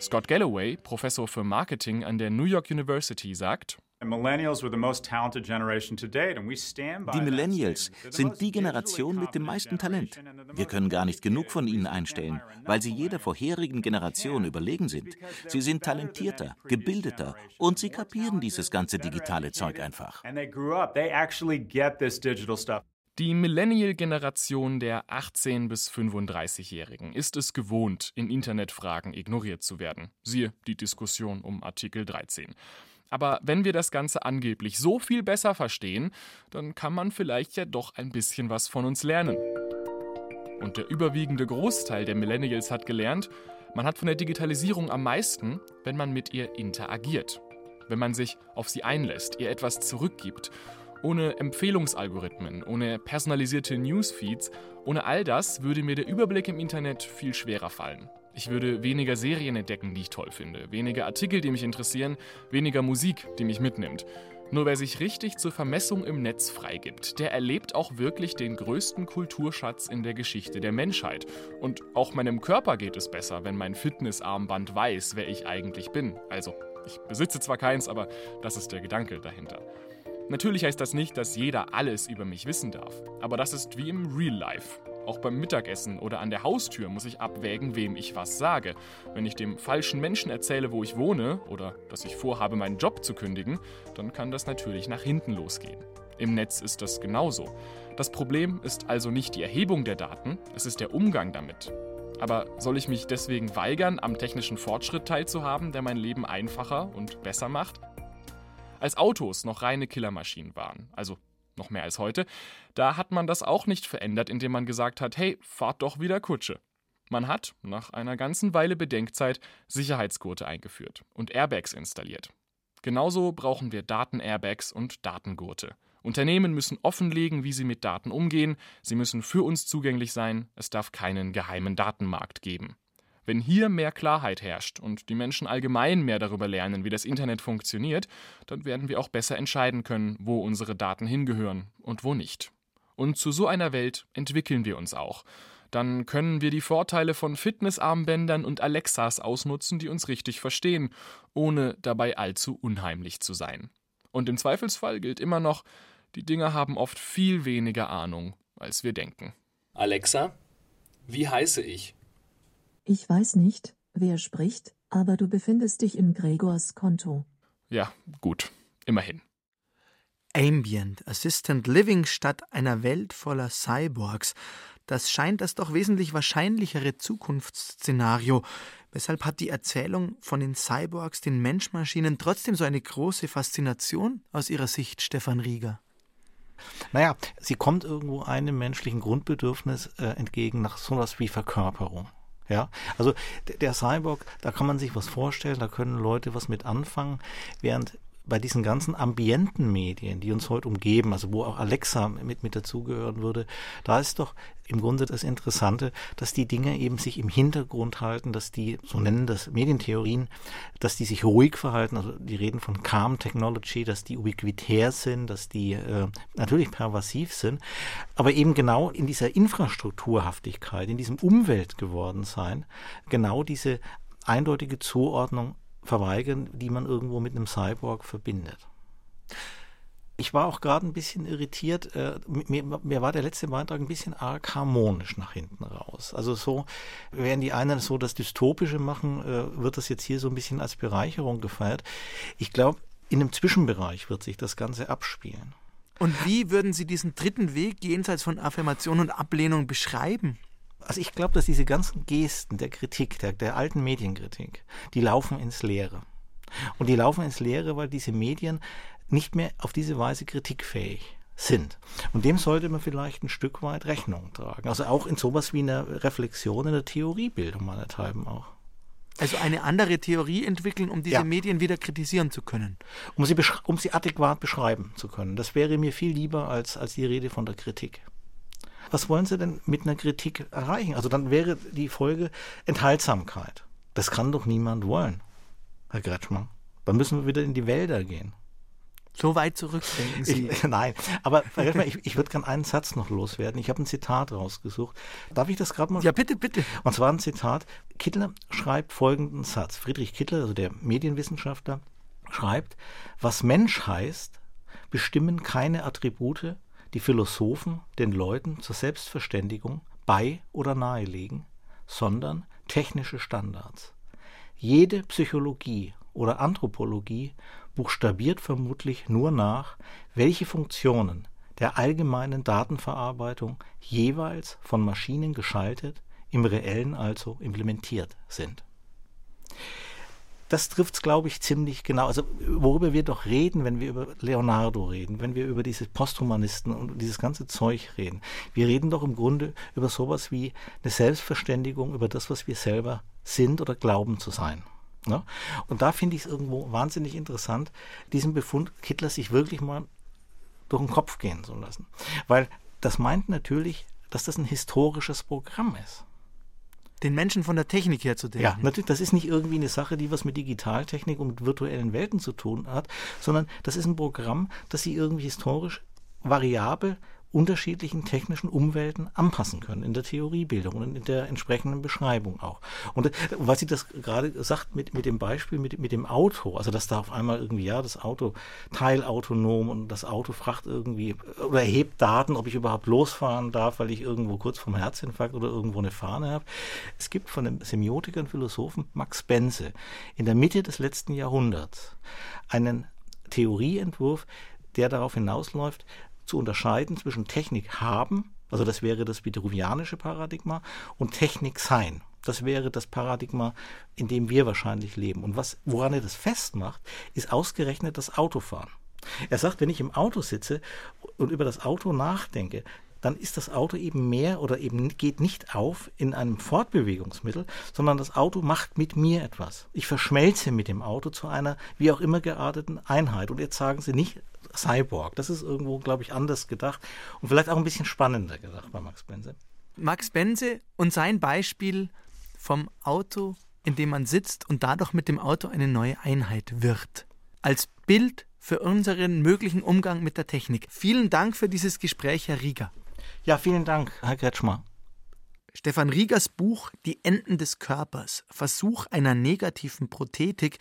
Scott Galloway, Professor für Marketing an der New York University, sagt, die Millennials sind die Generation mit dem meisten Talent. Wir können gar nicht genug von ihnen einstellen, weil sie jeder vorherigen Generation überlegen sind. Sie sind talentierter, gebildeter und sie kapieren dieses ganze digitale Zeug einfach. Die Millennial-Generation der 18- bis 35-Jährigen ist es gewohnt, in Internetfragen ignoriert zu werden. Siehe die Diskussion um Artikel 13. Aber wenn wir das Ganze angeblich so viel besser verstehen, dann kann man vielleicht ja doch ein bisschen was von uns lernen. Und der überwiegende Großteil der Millennials hat gelernt, man hat von der Digitalisierung am meisten, wenn man mit ihr interagiert, wenn man sich auf sie einlässt, ihr etwas zurückgibt. Ohne Empfehlungsalgorithmen, ohne personalisierte Newsfeeds, ohne all das würde mir der Überblick im Internet viel schwerer fallen. Ich würde weniger Serien entdecken, die ich toll finde, weniger Artikel, die mich interessieren, weniger Musik, die mich mitnimmt. Nur wer sich richtig zur Vermessung im Netz freigibt, der erlebt auch wirklich den größten Kulturschatz in der Geschichte der Menschheit. Und auch meinem Körper geht es besser, wenn mein Fitnessarmband weiß, wer ich eigentlich bin. Also, ich besitze zwar keins, aber das ist der Gedanke dahinter. Natürlich heißt das nicht, dass jeder alles über mich wissen darf, aber das ist wie im Real Life. Auch beim Mittagessen oder an der Haustür muss ich abwägen, wem ich was sage. Wenn ich dem falschen Menschen erzähle, wo ich wohne oder dass ich vorhabe, meinen Job zu kündigen, dann kann das natürlich nach hinten losgehen. Im Netz ist das genauso. Das Problem ist also nicht die Erhebung der Daten, es ist der Umgang damit. Aber soll ich mich deswegen weigern, am technischen Fortschritt teilzuhaben, der mein Leben einfacher und besser macht? Als Autos noch reine Killermaschinen waren, also noch mehr als heute, da hat man das auch nicht verändert, indem man gesagt hat, hey, fahrt doch wieder Kutsche. Man hat, nach einer ganzen Weile Bedenkzeit, Sicherheitsgurte eingeführt und Airbags installiert. Genauso brauchen wir Daten-Airbags und Datengurte. Unternehmen müssen offenlegen, wie sie mit Daten umgehen, sie müssen für uns zugänglich sein, es darf keinen geheimen Datenmarkt geben. Wenn hier mehr Klarheit herrscht und die Menschen allgemein mehr darüber lernen, wie das Internet funktioniert, dann werden wir auch besser entscheiden können, wo unsere Daten hingehören und wo nicht. Und zu so einer Welt entwickeln wir uns auch. Dann können wir die Vorteile von Fitnessarmbändern und Alexas ausnutzen, die uns richtig verstehen, ohne dabei allzu unheimlich zu sein. Und im Zweifelsfall gilt immer noch, die Dinger haben oft viel weniger Ahnung, als wir denken. Alexa, wie heiße ich? Ich weiß nicht, wer spricht, aber du befindest dich in Gregors Konto. Ja, gut, immerhin. Ambient Assistant Living statt einer Welt voller Cyborgs. Das scheint das doch wesentlich wahrscheinlichere Zukunftsszenario. Weshalb hat die Erzählung von den Cyborgs, den Menschmaschinen, trotzdem so eine große Faszination aus Ihrer Sicht, Stefan Rieger? Naja, sie kommt irgendwo einem menschlichen Grundbedürfnis äh, entgegen nach sowas wie Verkörperung. Ja, also der Cyborg, da kann man sich was vorstellen, da können Leute was mit anfangen, während bei diesen ganzen ambienten Medien, die uns heute umgeben, also wo auch Alexa mit, mit dazugehören würde, da ist doch im Grunde das Interessante, dass die Dinge eben sich im Hintergrund halten, dass die, so nennen das Medientheorien, dass die sich ruhig verhalten, also die reden von Calm Technology, dass die ubiquitär sind, dass die äh, natürlich pervasiv sind, aber eben genau in dieser Infrastrukturhaftigkeit, in diesem Umwelt geworden sein, genau diese eindeutige Zuordnung verweigern, die man irgendwo mit einem Cyborg verbindet. Ich war auch gerade ein bisschen irritiert. Äh, mir, mir, war der letzte Beitrag ein bisschen arg harmonisch nach hinten raus. Also so, während die einen so das Dystopische machen, äh, wird das jetzt hier so ein bisschen als Bereicherung gefeiert. Ich glaube, in einem Zwischenbereich wird sich das Ganze abspielen. Und wie würden Sie diesen dritten Weg jenseits von Affirmation und Ablehnung beschreiben? Also ich glaube, dass diese ganzen Gesten der Kritik, der, der alten Medienkritik, die laufen ins Leere. Und die laufen ins Leere, weil diese Medien nicht mehr auf diese Weise kritikfähig sind. Und dem sollte man vielleicht ein Stück weit Rechnung tragen. Also auch in sowas wie einer Reflexion in der Theoriebildung meinethalben auch. Also eine andere Theorie entwickeln, um diese ja. Medien wieder kritisieren zu können. Um sie, um sie adäquat beschreiben zu können. Das wäre mir viel lieber als, als die Rede von der Kritik. Was wollen Sie denn mit einer Kritik erreichen? Also dann wäre die Folge Enthaltsamkeit. Das kann doch niemand wollen, Herr Gretschmann. Dann müssen wir wieder in die Wälder gehen. So weit zurück, denken Sie? Ich, nein, aber ich, ich würde gerne einen Satz noch loswerden. Ich habe ein Zitat rausgesucht. Darf ich das gerade mal? Ja, bitte, bitte. Und zwar ein Zitat. Kittler schreibt folgenden Satz. Friedrich Kittler, also der Medienwissenschaftler, schreibt, was Mensch heißt, bestimmen keine Attribute, die Philosophen den Leuten zur Selbstverständigung bei oder nahelegen, sondern technische Standards. Jede Psychologie oder Anthropologie buchstabiert vermutlich nur nach, welche Funktionen der allgemeinen Datenverarbeitung jeweils von Maschinen geschaltet, im reellen also implementiert sind. Das trifft es, glaube ich, ziemlich genau. Also worüber wir doch reden, wenn wir über Leonardo reden, wenn wir über diese Posthumanisten und dieses ganze Zeug reden. Wir reden doch im Grunde über sowas wie eine Selbstverständigung über das, was wir selber sind oder glauben zu sein. Ne? Und da finde ich es irgendwo wahnsinnig interessant, diesen Befund Hitler sich wirklich mal durch den Kopf gehen zu lassen. Weil das meint natürlich, dass das ein historisches Programm ist. Den Menschen von der Technik her zu denken. Ja, natürlich, das ist nicht irgendwie eine Sache, die was mit Digitaltechnik und mit virtuellen Welten zu tun hat, sondern das ist ein Programm, das sie irgendwie historisch variabel unterschiedlichen technischen Umwelten anpassen können, in der Theoriebildung und in der entsprechenden Beschreibung auch. Und was sie das gerade sagt mit, mit dem Beispiel mit, mit dem Auto, also dass da auf einmal irgendwie, ja, das Auto teilautonom und das Auto fragt irgendwie oder erhebt Daten, ob ich überhaupt losfahren darf, weil ich irgendwo kurz vom Herzinfarkt oder irgendwo eine Fahne habe. Es gibt von dem Semiotiker und Philosophen Max Benze in der Mitte des letzten Jahrhunderts einen Theorieentwurf, der darauf hinausläuft, zu unterscheiden zwischen Technik haben, also das wäre das vitruvianische Paradigma, und Technik sein. Das wäre das Paradigma, in dem wir wahrscheinlich leben. Und was, woran er das festmacht, ist ausgerechnet das Autofahren. Er sagt, wenn ich im Auto sitze und über das Auto nachdenke, dann ist das Auto eben mehr oder eben geht nicht auf in einem Fortbewegungsmittel, sondern das Auto macht mit mir etwas. Ich verschmelze mit dem Auto zu einer wie auch immer gearteten Einheit. Und jetzt sagen Sie nicht, Cyborg. Das ist irgendwo, glaube ich, anders gedacht und vielleicht auch ein bisschen spannender gedacht bei Max Benze. Max Benze und sein Beispiel vom Auto, in dem man sitzt und dadurch mit dem Auto eine neue Einheit wird. Als Bild für unseren möglichen Umgang mit der Technik. Vielen Dank für dieses Gespräch, Herr Rieger. Ja, vielen Dank, Herr Kretschmer. Stefan Riegers Buch Die Enden des Körpers, Versuch einer negativen Prothetik,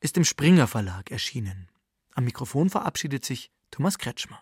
ist im Springer Verlag erschienen. Am Mikrofon verabschiedet sich Thomas Kretschmer.